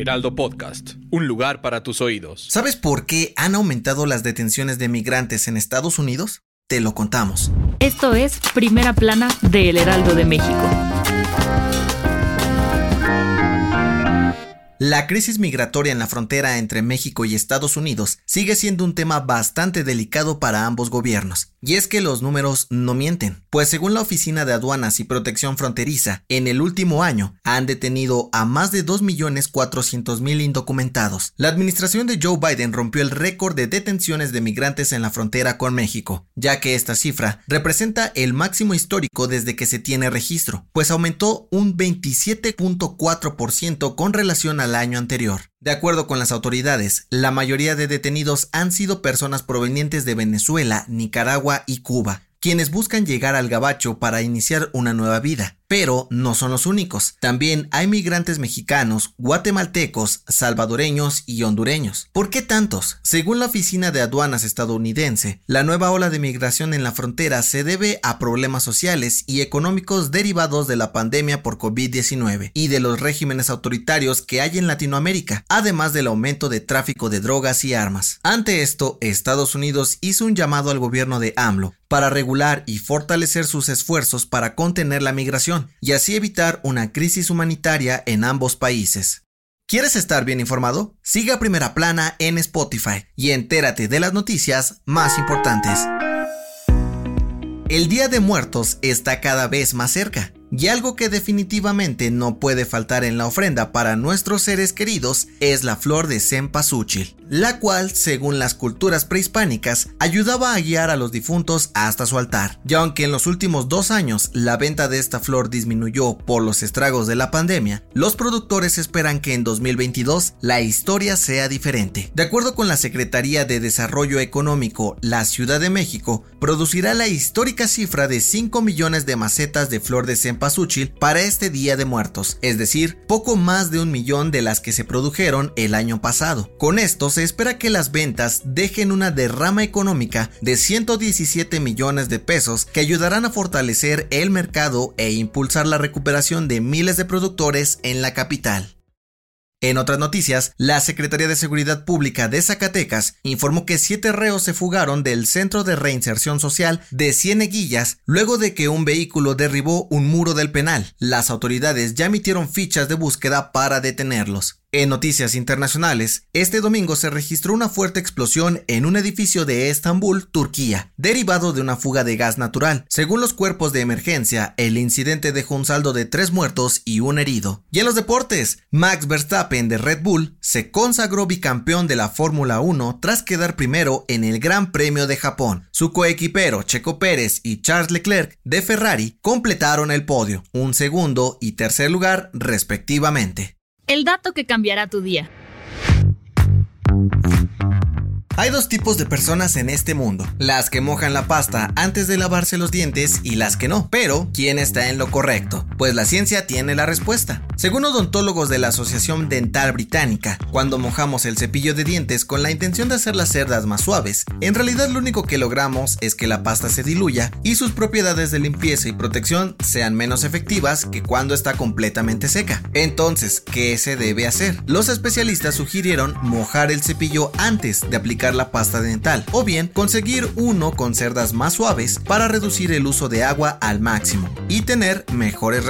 Heraldo Podcast, un lugar para tus oídos. ¿Sabes por qué han aumentado las detenciones de migrantes en Estados Unidos? Te lo contamos. Esto es Primera Plana de El Heraldo de México. La crisis migratoria en la frontera entre México y Estados Unidos sigue siendo un tema bastante delicado para ambos gobiernos. Y es que los números no mienten, pues según la Oficina de Aduanas y Protección Fronteriza, en el último año han detenido a más de 2.400.000 indocumentados. La administración de Joe Biden rompió el récord de detenciones de migrantes en la frontera con México, ya que esta cifra representa el máximo histórico desde que se tiene registro, pues aumentó un 27.4% con relación a año anterior. De acuerdo con las autoridades, la mayoría de detenidos han sido personas provenientes de Venezuela, Nicaragua y Cuba, quienes buscan llegar al Gabacho para iniciar una nueva vida. Pero no son los únicos. También hay migrantes mexicanos, guatemaltecos, salvadoreños y hondureños. ¿Por qué tantos? Según la Oficina de Aduanas estadounidense, la nueva ola de migración en la frontera se debe a problemas sociales y económicos derivados de la pandemia por COVID-19 y de los regímenes autoritarios que hay en Latinoamérica, además del aumento de tráfico de drogas y armas. Ante esto, Estados Unidos hizo un llamado al gobierno de AMLO para regular y fortalecer sus esfuerzos para contener la migración y así evitar una crisis humanitaria en ambos países. ¿Quieres estar bien informado? Siga Primera Plana en Spotify y entérate de las noticias más importantes. El Día de Muertos está cada vez más cerca y algo que definitivamente no puede faltar en la ofrenda para nuestros seres queridos es la flor de cempasúchil, la cual, según las culturas prehispánicas, ayudaba a guiar a los difuntos hasta su altar. Y aunque en los últimos dos años la venta de esta flor disminuyó por los estragos de la pandemia, los productores esperan que en 2022 la historia sea diferente. De acuerdo con la Secretaría de Desarrollo Económico, la Ciudad de México producirá la histórica cifra de 5 millones de macetas de flor de cempasúchil para este Día de Muertos, es decir, poco más de un millón de las que se produjeron el año pasado. Con esto se espera que las ventas dejen una derrama económica de 117 millones de pesos que ayudarán a fortalecer el mercado e impulsar la recuperación de miles de productores en la capital. En otras noticias, la Secretaría de Seguridad Pública de Zacatecas informó que siete reos se fugaron del Centro de Reinserción Social de Cieneguillas luego de que un vehículo derribó un muro del penal. Las autoridades ya emitieron fichas de búsqueda para detenerlos. En noticias internacionales, este domingo se registró una fuerte explosión en un edificio de Estambul, Turquía, derivado de una fuga de gas natural. Según los cuerpos de emergencia, el incidente dejó un saldo de tres muertos y un herido. Y en los deportes, Max Verstappen de Red Bull se consagró bicampeón de la Fórmula 1 tras quedar primero en el Gran Premio de Japón. Su coequipero Checo Pérez y Charles Leclerc de Ferrari completaron el podio, un segundo y tercer lugar respectivamente. El dato que cambiará tu día. Hay dos tipos de personas en este mundo, las que mojan la pasta antes de lavarse los dientes y las que no. Pero, ¿quién está en lo correcto? Pues la ciencia tiene la respuesta. Según odontólogos de la Asociación Dental Británica, cuando mojamos el cepillo de dientes con la intención de hacer las cerdas más suaves, en realidad lo único que logramos es que la pasta se diluya y sus propiedades de limpieza y protección sean menos efectivas que cuando está completamente seca. Entonces, ¿qué se debe hacer? Los especialistas sugirieron mojar el cepillo antes de aplicar la pasta dental o bien conseguir uno con cerdas más suaves para reducir el uso de agua al máximo y tener mejores